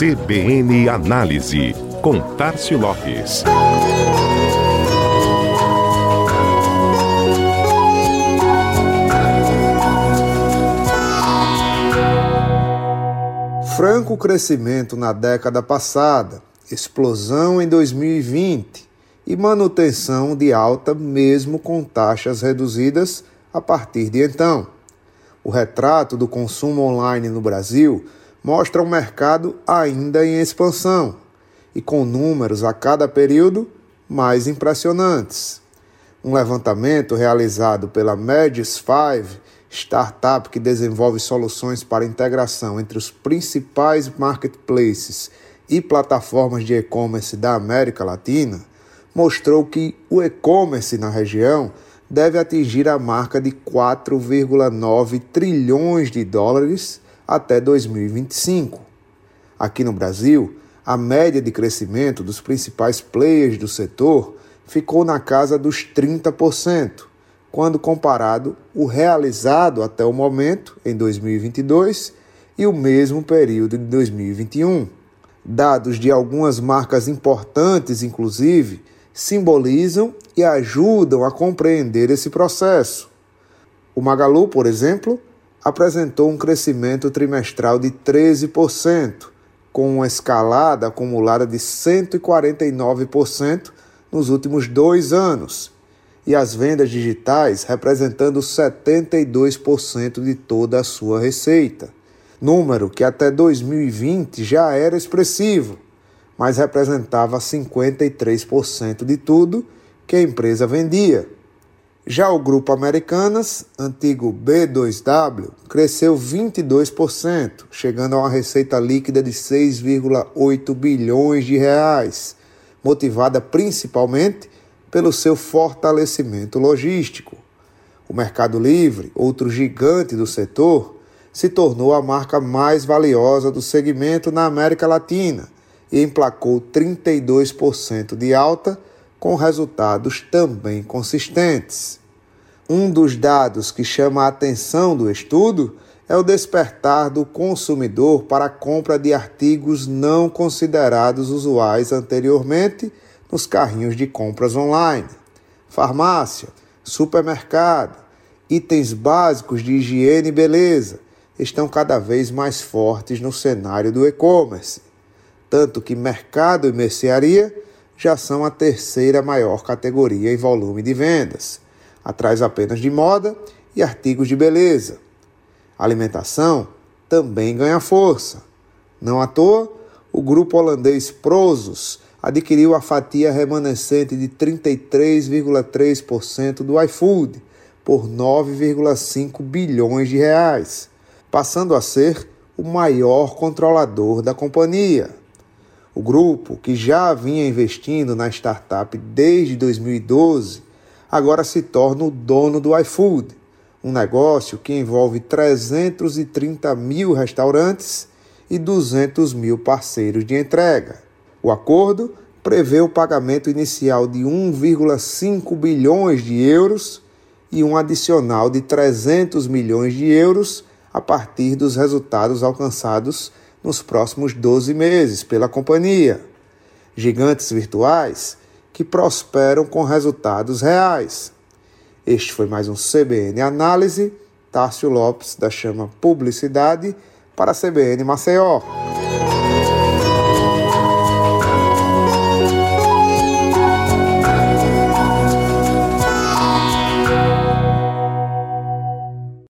CBN Análise, com Tarcio Lopes. Franco crescimento na década passada, explosão em 2020 e manutenção de alta mesmo com taxas reduzidas a partir de então. O retrato do consumo online no Brasil mostra um mercado ainda em expansão e com números a cada período mais impressionantes. Um levantamento realizado pela Magis 5, startup que desenvolve soluções para integração entre os principais marketplaces e plataformas de e-commerce da América Latina, mostrou que o e-commerce na região deve atingir a marca de 4,9 trilhões de dólares até 2025. Aqui no Brasil, a média de crescimento dos principais players do setor ficou na casa dos 30%, quando comparado o realizado até o momento, em 2022, e o mesmo período de 2021. Dados de algumas marcas importantes, inclusive, simbolizam e ajudam a compreender esse processo. O Magalu, por exemplo, apresentou um crescimento trimestral de 13%, com uma escalada acumulada de 149% nos últimos dois anos, e as vendas digitais representando 72% de toda a sua receita, número que até 2020 já era expressivo mas representava 53% de tudo que a empresa vendia. Já o grupo Americanas, antigo B2W, cresceu 22%, chegando a uma receita líquida de 6,8 bilhões de reais, motivada principalmente pelo seu fortalecimento logístico. O Mercado Livre, outro gigante do setor, se tornou a marca mais valiosa do segmento na América Latina e emplacou 32% de alta, com resultados também consistentes. Um dos dados que chama a atenção do estudo é o despertar do consumidor para a compra de artigos não considerados usuais anteriormente nos carrinhos de compras online. Farmácia, supermercado, itens básicos de higiene e beleza estão cada vez mais fortes no cenário do e-commerce tanto que mercado e mercearia já são a terceira maior categoria em volume de vendas, atrás apenas de moda e artigos de beleza. A alimentação também ganha força. Não à toa, o grupo holandês Prozos adquiriu a fatia remanescente de 33,3% do iFood por 9,5 bilhões de reais, passando a ser o maior controlador da companhia. O grupo, que já vinha investindo na startup desde 2012, agora se torna o dono do iFood, um negócio que envolve 330 mil restaurantes e 200 mil parceiros de entrega. O acordo prevê o pagamento inicial de 1,5 bilhões de euros e um adicional de 300 milhões de euros a partir dos resultados alcançados nos próximos 12 meses pela companhia. Gigantes virtuais que prosperam com resultados reais. Este foi mais um CBN Análise. Tárcio Lopes, da Chama Publicidade, para a CBN Maceió.